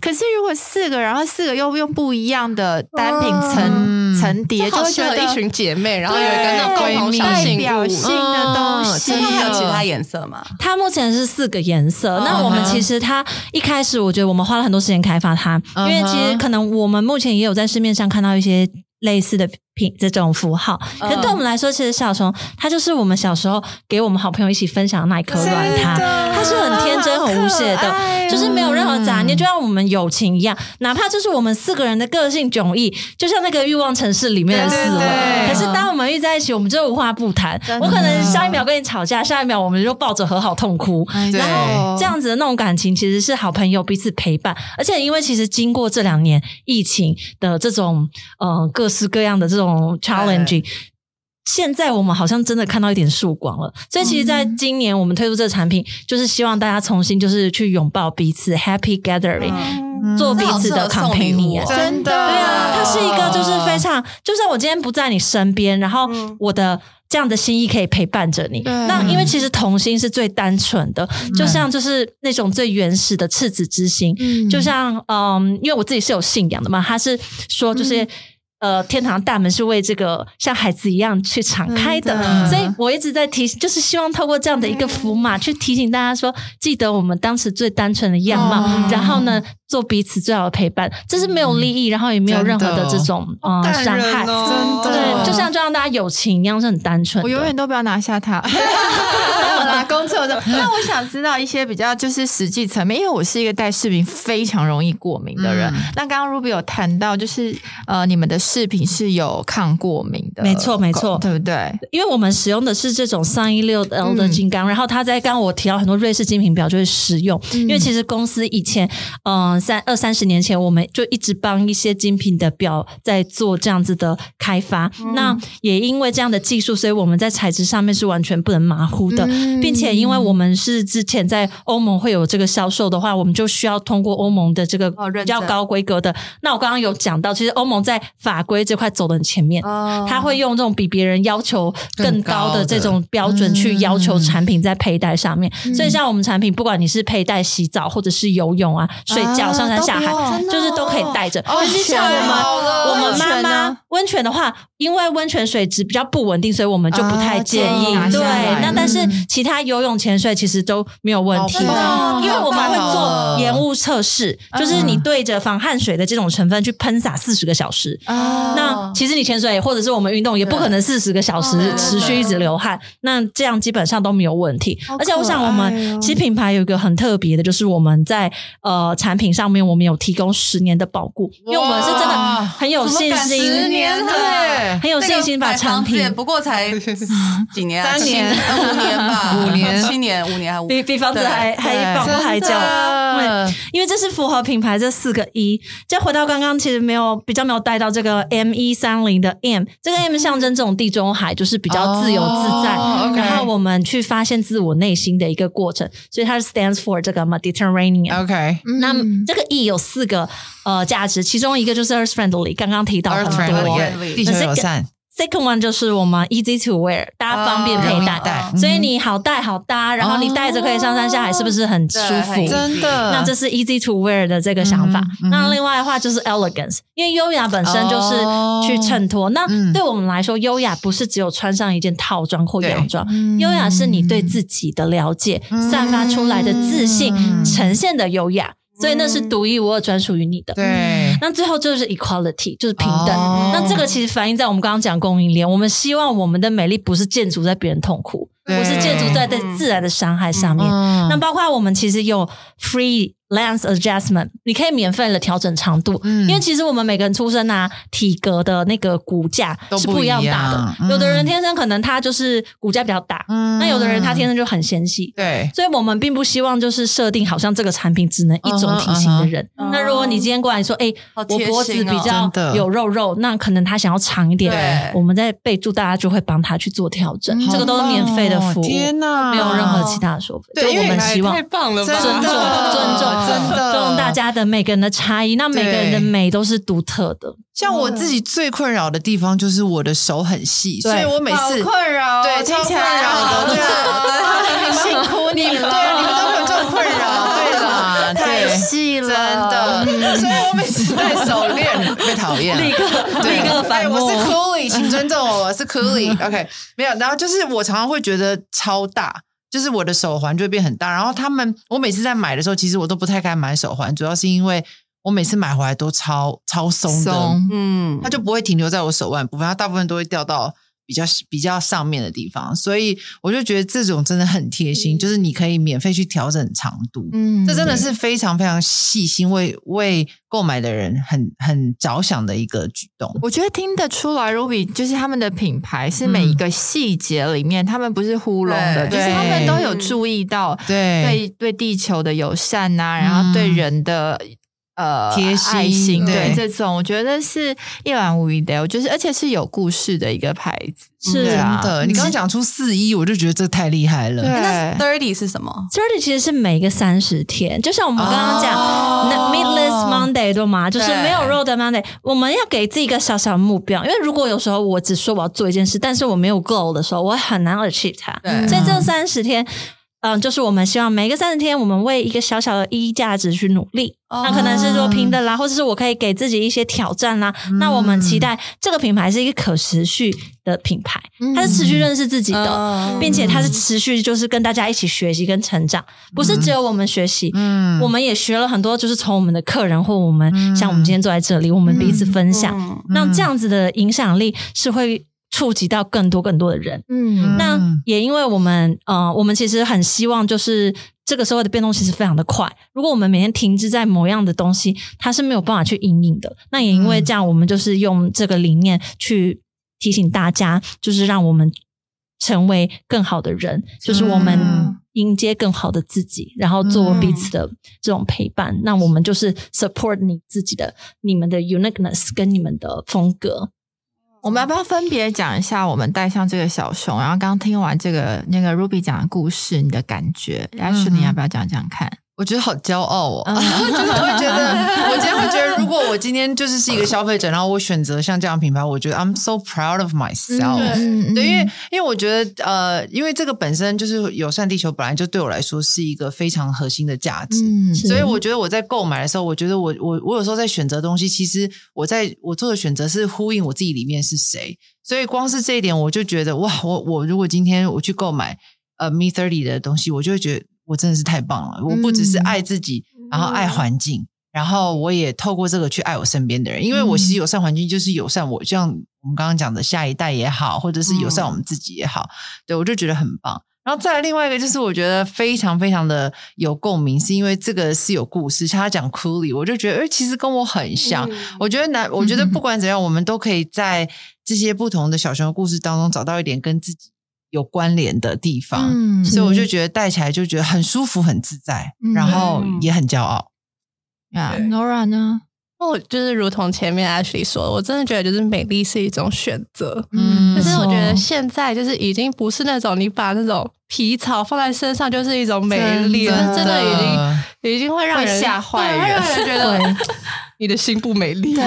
可是如果四个，然后四个又用不一样的单品层层叠，就会觉得一群姐妹，然后有一个那种共同代表性的东西。还有其他颜色吗？它目前是四个颜色。那我们其实它一开始，我觉得我们花了很多时间开发它，因为其实可能我们目前也有在市面上看到一些类似的。品这种符号，可对我们来说，其实小熊它就是我们小时候给我们好朋友一起分享的那一颗软糖，它是很天真、很无邪的，就是没有任何杂念，就像我们友情一样，哪怕就是我们四个人的个性迥异，就像那个欲望城市里面的四位。可是当我们遇在一起，我们就无话不谈。我可能下一秒跟你吵架，下一秒我们就抱着和好痛哭，然后这样子的那种感情，其实是好朋友彼此陪伴。而且因为其实经过这两年疫情的这种呃各式各样的这种。challenge，现在我们好像真的看到一点曙光了。所以其实，在今年我们推出这个产品，就是希望大家重新就是去拥抱彼此，happy gathering，做彼此的 company。真的，对啊，它是一个就是非常，就算我今天不在你身边，然后我的这样的心意可以陪伴着你。那因为其实童心是最单纯的，就像就是那种最原始的赤子之心。就像嗯，因为我自己是有信仰的嘛，他是说就是。呃，天堂大门是为这个像孩子一样去敞开的，所以我一直在提，就是希望透过这样的一个符码去提醒大家说，记得我们当时最单纯的样貌，然后呢。做彼此最好的陪伴，这是没有利益，然后也没有任何的这种呃伤害，真的，对，就像就像大家友情一样，是很单纯。我永远都不要拿下它。拿公厕的。那我想知道一些比较就是实际层面，因为我是一个带饰品非常容易过敏的人。那刚刚 Ruby 有谈到，就是呃，你们的饰品是有抗过敏的，没错没错，对不对？因为我们使用的是这种三一六 L 的金刚，然后它在刚刚我提到很多瑞士精品表就会使用，因为其实公司以前嗯。三二三十年前，我们就一直帮一些精品的表在做这样子的开发。那也因为这样的技术，所以我们在材质上面是完全不能马虎的，并且因为我们是之前在欧盟会有这个销售的话，我们就需要通过欧盟的这个比较高规格的。那我刚刚有讲到，其实欧盟在法规这块走的很前面，他会用这种比别人要求更高的这种标准去要求产品在佩戴上面。所以像我们产品，不管你是佩戴洗澡或者是游泳啊、睡觉。上山下海就是都可以带着，但是像我们我们妈妈温泉的话，因为温泉水质比较不稳定，所以我们就不太建议。对，那但是其他游泳、潜水其实都没有问题，因为我们会做盐雾测试，就是你对着防汗水的这种成分去喷洒四十个小时。那其实你潜水或者是我们运动也不可能四十个小时持续一直流汗，那这样基本上都没有问题。而且我想，我们其实品牌有一个很特别的，就是我们在呃产品上面，我们有提供十年的保固，因为我们是真的很有信心，十年对，很有信心把产品，不过才 几年，三年、五年吧，五年、七年、五年还比比房子还还保护还久，因为这是符合品牌这四个一。再回到刚刚，其实没有比较没有带到这个 M 一三零的 M，这个 M 象征这种地中海，就是比较自由自在，然后我们去发现自我内心的一个过程，所以它是 stands for 这个 Mediterranean。OK，那这个 E 有四个呃价值，其中一个就是 Earth Friendly，刚刚提到很多，地球友善。Second one 就是我们 easy to wear，大家方便佩戴，所以你好戴好搭，然后你戴着可以上山下海，是不是很舒服？真的，那这是 easy to wear 的这个想法。那另外的话就是 elegance，因为优雅本身就是去衬托。那对我们来说，优雅不是只有穿上一件套装或洋装，优雅是你对自己的了解，散发出来的自信，呈现的优雅。所以那是独一无二、专属于你的。对，那最后就是 equality，就是平等。那这个其实反映在我们刚刚讲供应链，我们希望我们的美丽不是建筑在别人痛苦，不是建筑在对自然的伤害上面。那包括我们其实有 free。Length adjustment，你可以免费的调整长度，因为其实我们每个人出生啊，体格的那个骨架是不一样大的。有的人天生可能他就是骨架比较大，那有的人他天生就很纤细。对，所以我们并不希望就是设定好像这个产品只能一种体型的人。那如果你今天过来说，哎，我脖子比较有肉肉，那可能他想要长一点，我们在备注大家就会帮他去做调整，这个都是免费的服务，天哪，没有任何其他的收费。对，我们希望太棒了，尊重尊重。真的，尊重大家的每个人的差异，那每个人的美都是独特的。像我自己最困扰的地方就是我的手很细，所以我每次困扰，对，超困扰的，对，辛苦你了，对，你们都有这种困扰，对啦，太细了，真的，所以我每次戴手链被讨厌，立刻立刻反我是 Coolie，请尊重我，我是 Coolie，OK，没有，然后就是我常常会觉得超大。就是我的手环就会变很大，然后他们我每次在买的时候，其实我都不太敢买手环，主要是因为我每次买回来都超超松的，嗯，它就不会停留在我手腕部分，它大部分都会掉到。比较比较上面的地方，所以我就觉得这种真的很贴心，就是你可以免费去调整长度，嗯，这真的是非常非常细心，为为购买的人很很着想的一个举动。我觉得听得出来，Ruby 就是他们的品牌是每一个细节里面，他们不是糊弄的，就是他们都有注意到对对对地球的友善呐，然后对人的。呃，贴心对这种，我觉得是一览无余的。我觉得，而且是有故事的一个牌子，是真的。你刚刚讲出四一，我就觉得这太厉害了。那 thirty 是什么？thirty 其实是每个三十天，就像我们刚刚讲那 meatless Monday 对吗？就是没有肉的 Monday。我们要给自己一个小小的目标，因为如果有时候我只说我要做一件事，但是我没有 goal 的时候，我很难 achieve 它。所以这三十天。嗯，就是我们希望每个三十天，我们为一个小小的意义价值去努力。那可能是说平等啦，或者是我可以给自己一些挑战啦。那我们期待这个品牌是一个可持续的品牌，它是持续认识自己的，并且它是持续就是跟大家一起学习跟成长，不是只有我们学习，嗯，我们也学了很多，就是从我们的客人或我们像我们今天坐在这里，我们彼此分享，那这样子的影响力是会。触及到更多更多的人，嗯，那也因为我们，呃，我们其实很希望，就是这个社会的变动其实非常的快。如果我们每天停滞在某样的东西，它是没有办法去引领的。那也因为这样，我们就是用这个理念去提醒大家，就是让我们成为更好的人，就是我们迎接更好的自己，然后做彼此的这种陪伴。那我们就是 support 你自己的、你们的 uniqueness 跟你们的风格。我们要不要分别讲一下我们带上这个小熊？然后刚刚听完这个那个 Ruby 讲的故事，你的感觉？Ashley，你要不要讲讲看？我觉得好骄傲哦，就是会觉得，我今天会觉得，如果我今天就是是一个消费者，然后我选择像这样品牌，我觉得 I'm so proud of myself。对，因为因为我觉得呃，因为这个本身就是友善地球，本来就对我来说是一个非常核心的价值，所以我觉得我在购买的时候，我觉得我我我有时候在选择东西，其实我在我做的选择是呼应我自己里面是谁，所以光是这一点，我就觉得哇，我我如果今天我去购买。呃 Me Thirty 的东西，我就会觉得我真的是太棒了。我不只是爱自己，然后爱环境，然后我也透过这个去爱我身边的人，因为我其实友善环境就是友善我，像我们刚刚讲的下一代也好，或者是友善我们自己也好，对我就觉得很棒。然后再来另外一个，就是我觉得非常非常的有共鸣，是因为这个是有故事。他讲库里，我就觉得，哎，其实跟我很像。我觉得男，我觉得不管怎样，我们都可以在这些不同的小熊的故事当中找到一点跟自己有关联的地方。所以我就觉得戴起来就觉得很舒服、很自在，然后也很骄傲。呀，Nora 呢？我就是如同前面 Ashley 说，我真的觉得就是美丽是一种选择。嗯，但是我觉得现在就是已经不是那种你把那种皮草放在身上就是一种美丽，真的已经已经会让人吓坏人，觉得。你的心不美丽，对。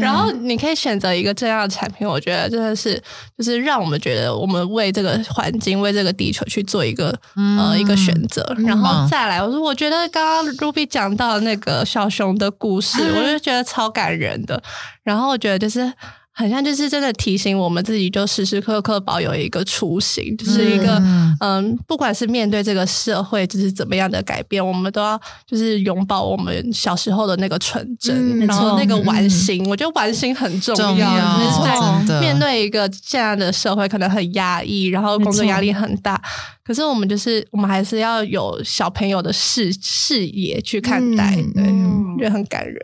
然后你可以选择一个这样的产品，我觉得真的是就是让我们觉得我们为这个环境、为这个地球去做一个呃一个选择，然后再来。我说，我觉得刚刚 Ruby 讲到那个小熊的故事，我就觉得超感人的。然后我觉得就是。好像就是真的提醒我们自己，就时时刻刻保有一个初心，就是一个嗯，不管是面对这个社会就是怎么样的改变，我们都要就是拥抱我们小时候的那个纯真，然后那个玩心。我觉得玩心很重要，就是在面对一个这样的社会，可能很压抑，然后工作压力很大，可是我们就是我们还是要有小朋友的视视野去看待，对，觉得很感人。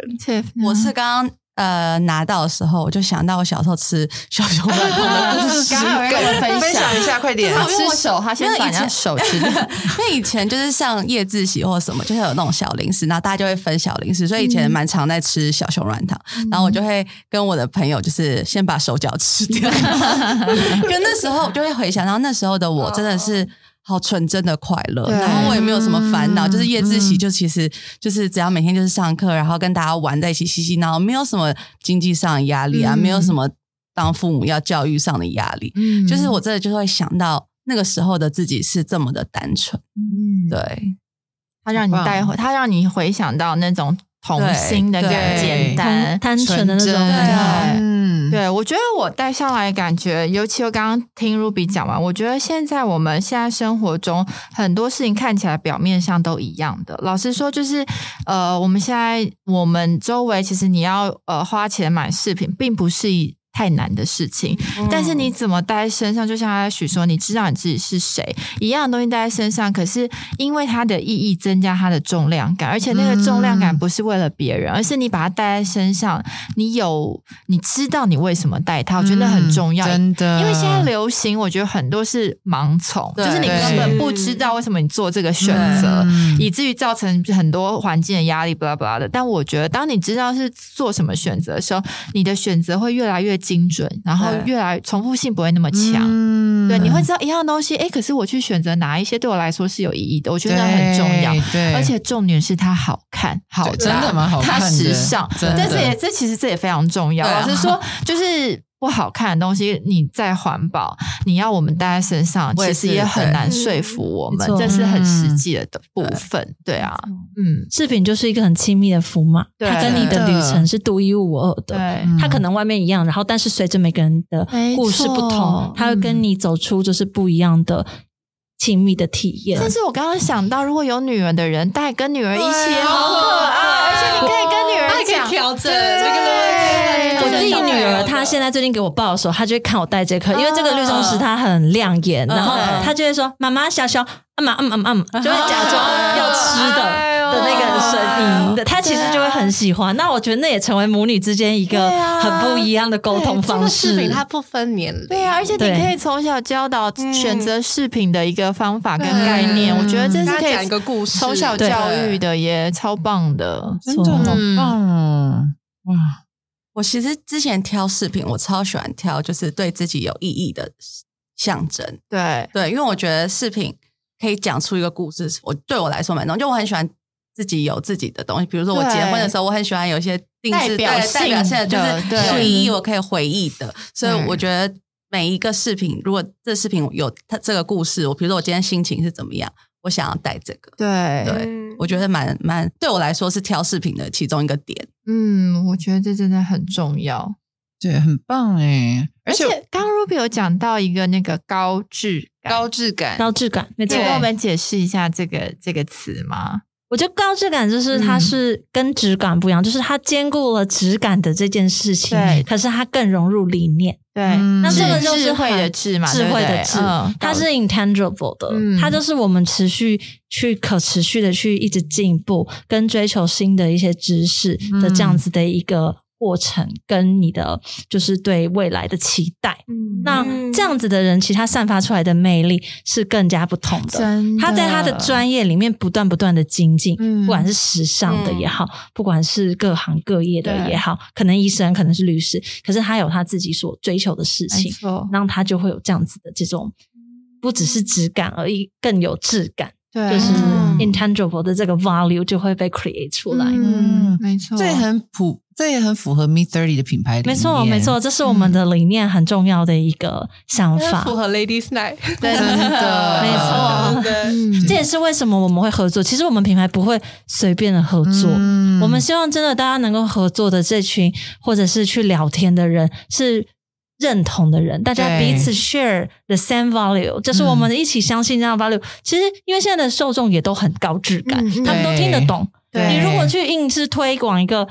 我是刚刚。呃，拿到的时候我就想到我小时候吃小熊 软糖的故事，跟我们分享一下，快点！吃手，他先把人家手吃。因为以前就是上夜自习或什么，就是有那种小零食，然后大家就会分小零食，所以以前蛮常在吃小熊软糖。然后我就会跟我的朋友，就是先把手脚吃掉。跟那时候我就会回想到那时候的我，真的是。好纯真的快乐，然后我也没有什么烦恼，就是夜自习，就其实就是只要每天就是上课，然后跟大家玩在一起嘻嘻闹，没有什么经济上的压力啊，没有什么当父母要教育上的压力，就是我真的就会想到那个时候的自己是这么的单纯，嗯，对，他让你带回，他让你回想到那种。童心的、简单、单纯的那种，对，我觉得我带上来感觉，尤其我刚刚听 Ruby 讲完，我觉得现在我们现在生活中很多事情看起来表面上都一样的。老实说，就是呃，我们现在我们周围其实你要呃花钱买饰品，并不是以。太难的事情，但是你怎么带在身上？就像阿许说，你知道你自己是谁，一样的东西带在身上，可是因为它的意义增加它的重量感，而且那个重量感不是为了别人，而是你把它带在身上，你有你知道你为什么带它，我觉得很重要。真的，因为现在流行，我觉得很多是盲从，就是你根本不知道为什么你做这个选择，以至于造成很多环境的压力，巴拉巴拉的。但我觉得，当你知道是做什么选择的时候，你的选择会越来越。精准，然后越来重复性不会那么强，对，你会知道一样东西，哎，可是我去选择哪一些对我来说是有意义的，我觉得很重要，对，而且重点是它好看，好真的蛮好看，它时尚，但是也这其实这也非常重要，老实说就是。不好看的东西，你再环保，你要我们带在身上，其实也很难说服我们，这是很实际的部分。对啊，嗯，饰品就是一个很亲密的符码，它跟你的旅程是独一无二的。对，它可能外面一样，然后但是随着每个人的故事不同，它会跟你走出就是不一样的亲密的体验。但是我刚刚想到，如果有女儿的人带跟女儿一起，好可爱，而且你可以跟女儿讲调整这个。我自己女儿，她现在最近给我抱的时候，她就会看我戴这颗，因为这个绿松石它很亮眼，然后她就会说：“妈妈，小熊，嗯嗯嗯嗯，就会假装要吃的的那个声音的，她其实就会很喜欢。那我觉得那也成为母女之间一个很不一样的沟通方式。饰品它不分年龄，对啊，而且你可以从小教导选择饰品的一个方法跟概念。我觉得这是可以讲一个故事，从小教育的也超棒的，真的好棒哇！我其实之前挑饰品，我超喜欢挑就是对自己有意义的象征。对对，因为我觉得饰品可以讲出一个故事。我对我来说蛮重要，就我很喜欢自己有自己的东西。比如说我结婚的时候，我很喜欢有一些定制代表性的，就是有意义，我可以回忆的。所以我觉得每一个饰品，如果这饰品有它这个故事，我比如说我今天心情是怎么样。我想要带这个，对对，我觉得蛮蛮对我来说是挑饰品的其中一个点。嗯，我觉得这真的很重要，对，很棒哎。而且刚刚 Ruby 有讲到一个那个高质感，高质感，高质感，没错。跟我们解释一下这个这个词吗？我觉得高质感就是它是跟质感不一样，就是它兼顾了质感的这件事情，对，可是它更融入理念，对。那这个就是智慧的智嘛，智慧的智，它是 intangible 的，它就是我们持续去可持续的去一直进步，跟追求新的一些知识的这样子的一个。过程跟你的就是对未来的期待，那这样子的人，其实他散发出来的魅力是更加不同的。他在他的专业里面不断不断的精进，不管是时尚的也好，不管是各行各业的也好，可能医生，可能是律师，可是他有他自己所追求的事情，那他就会有这样子的这种，不只是质感而已，更有质感。对，就是 intangible 的这个 value 就会被 create 出来。嗯，没错，这也很普，这也很符合 Me Thirty 的品牌。没错，没错，这是我们的理念很重要的一个想法。符合 Ladies Night，真的，没错。对，这也是为什么我们会合作。其实我们品牌不会随便的合作，我们希望真的大家能够合作的这群，或者是去聊天的人是。认同的人，大家彼此 share the same value，就是我们一起相信这样 value。其实，因为现在的受众也都很高质感，他们都听得懂。你如果去硬是推广一个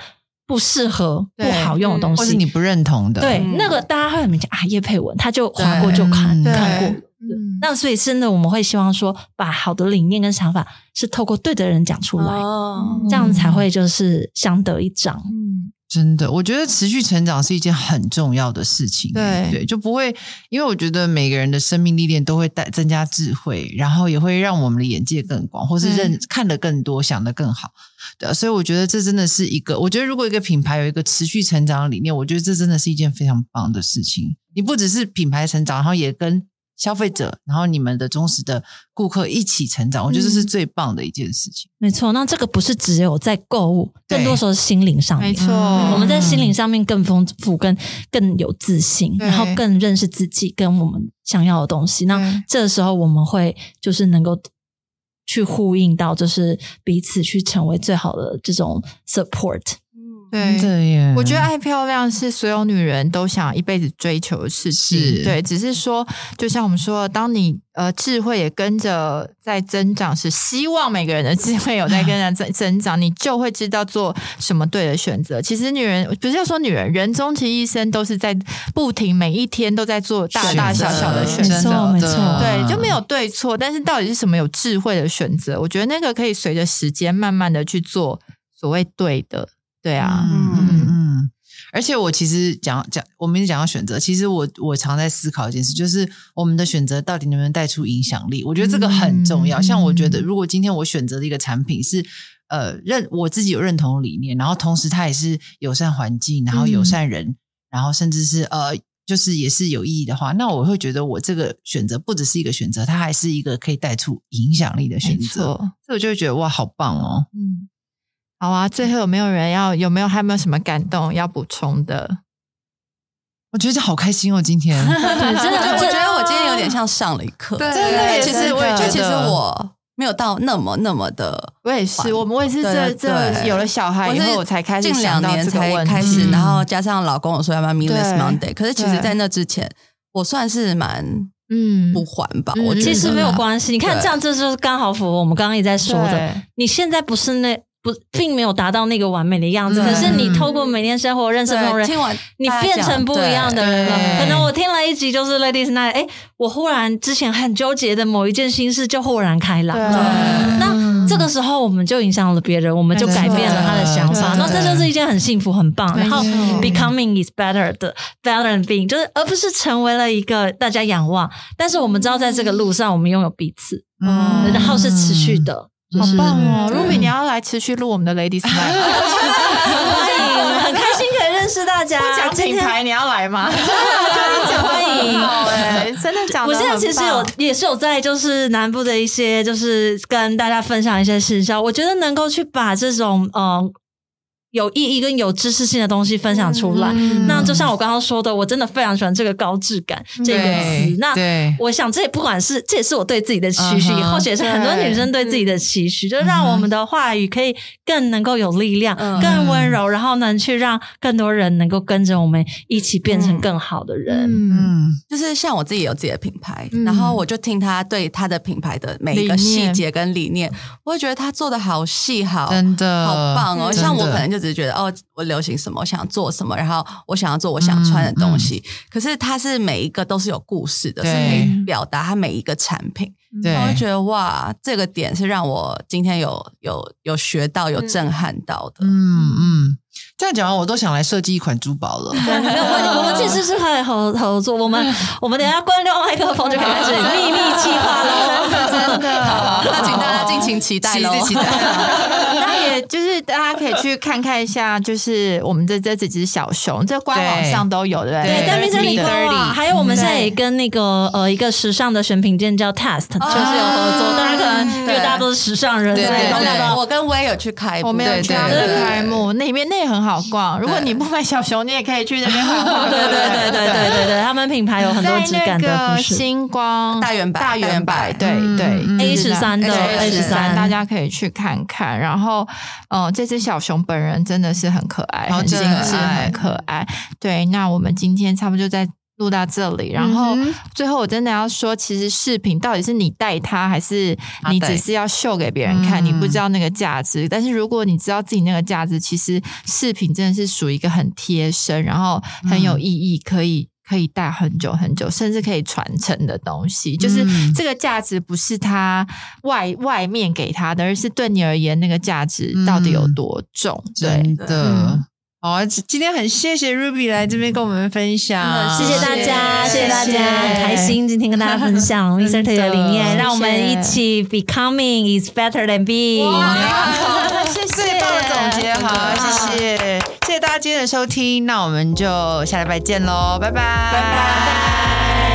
不适合、不好用的东西，或是你不认同的，对那个大家会很明显啊。叶佩文他就划过就看看过，那所以真的我们会希望说，把好的理念跟想法是透过对的人讲出来，这样才会就是相得益彰。真的，我觉得持续成长是一件很重要的事情。对对，就不会，因为我觉得每个人的生命历练都会带增加智慧，然后也会让我们的眼界更广，或是认看得更多，想得更好。对，所以我觉得这真的是一个，我觉得如果一个品牌有一个持续成长的理念，我觉得这真的是一件非常棒的事情。你不只是品牌成长，然后也跟。消费者，然后你们的忠实的顾客一起成长，我觉得这是最棒的一件事情。没错，那这个不是只有在购物，更多时候是心灵上面。没错，我们在心灵上面更丰富、更更有自信，然后更认识自己跟我们想要的东西。那这个时候我们会就是能够去呼应到，就是彼此去成为最好的这种 support。对，我觉得爱漂亮是所有女人都想一辈子追求的事情。对，只是说，就像我们说，当你呃智慧也跟着在增长时，希望每个人的智慧有在跟着 增增长，你就会知道做什么对的选择。其实女人不是要说女人，人终其一生都是在不停，每一天都在做大大小小的选择，没错，对，就没有对错。但是到底是什么有智慧的选择？我觉得那个可以随着时间慢慢的去做所谓对的。对啊，嗯嗯嗯，而且我其实讲讲，我们讲到选择，其实我我常在思考一件事，就是我们的选择到底能不能带出影响力？我觉得这个很重要。像我觉得，如果今天我选择的一个产品是呃认我自己有认同理念，然后同时它也是友善环境，然后友善人，然后甚至是呃就是也是有意义的话，那我会觉得我这个选择不只是一个选择，它还是一个可以带出影响力的选择。所以我就会觉得哇，好棒哦，嗯。好啊，最后有没有人要有没有还有没有什么感动要补充的？我觉得好开心哦，今天。真的，我觉得我今天有点像上了一课。对真的，其实我也觉得其实我没有到那么那么的，我也是，我们我也是这这有了小孩以后我才开始近两年才开始，然后加上老公我说要不要 Meatless Monday，可是其实在那之前我算是蛮嗯。不环保，我其实没有关系。你看这样，这就是刚好符合我们刚刚也在说的，你现在不是那。不，并没有达到那个完美的样子。可是你透过每天生活认识不同人，你变成不一样的人了。可能我听了一集就是 Ladies Night，哎，我忽然之前很纠结的某一件心事就豁然开朗了。那这个时候我们就影响了别人，我们就改变了他的想法。那这就是一件很幸福、很棒。然后 Becoming is better 的 better than being，就是而不是成为了一个大家仰望。但是我们知道，在这个路上，我们拥有彼此，然后是持续的。好棒哦，Ruby，你要来持续录我们的 Ladies Night，欢迎，很开心可以认识大家。讲品牌，你要来吗？欢迎，哎，真的讲。我现在其实有也是有在，就是南部的一些，就是跟大家分享一些事情。我觉得能够去把这种嗯。有意义跟有知识性的东西分享出来。那就像我刚刚说的，我真的非常喜欢这个高质感这个词。那我想，这也不管是这也是我对自己的期许，或许也是很多女生对自己的期许，就让我们的话语可以更能够有力量、更温柔，然后能去让更多人能够跟着我们一起变成更好的人。嗯，就是像我自己有自己的品牌，然后我就听他对他的品牌的每一个细节跟理念，我会觉得他做的好细，好真的好棒哦。像我可能就。只是觉得哦，我流行什么，我想做什么，然后我想要做我想穿的东西。可是它是每一个都是有故事的，是可以表达它每一个产品。对，我会觉得哇，这个点是让我今天有有有学到、有震撼到的。嗯嗯，这样讲完，我都想来设计一款珠宝了。没有问题，我们其实是可以合合作。我们我们等下关掉麦克风就可以开始秘密计划了，真的。那请大家敬请期待喽。就是大家可以去看看一下，就是我们的这几只小熊，这官网上都有的。对，在 Mr. Lee 还有我们现在也跟那个呃一个时尚的选品店叫 Test，就是有合作。大家可能因为大家都是时尚人，对对。我跟威有去开，我没有去开幕，那里面那也很好逛。如果你不买小熊，你也可以去那边逛。对对对对对对对，他们品牌有很多质感的服饰。星光大圆百大圆摆，对对 A 十三的 A 十三，大家可以去看看。然后。嗯，这只小熊本人真的是很可爱，很精致，很可爱。对，那我们今天差不多就在录到这里。然后最后，我真的要说，其实饰品到底是你戴它，还是你只是要秀给别人看？你不知道那个价值。但是如果你知道自己那个价值，其实饰品真的是属于一个很贴身，然后很有意义，可以。可以带很久很久，甚至可以传承的东西，就是这个价值不是他外外面给他的，而是对你而言那个价值到底有多重？对。的，好，今天很谢谢 Ruby 来这边跟我们分享，谢谢大家，谢谢。大家，很开心今天跟大家分享 m i s t e r 的理念，让我们一起 Becoming is better than being。谢谢，棒的总结，好，谢谢。谢大家今天的收听，那我们就下礼拜见喽，拜拜，拜拜。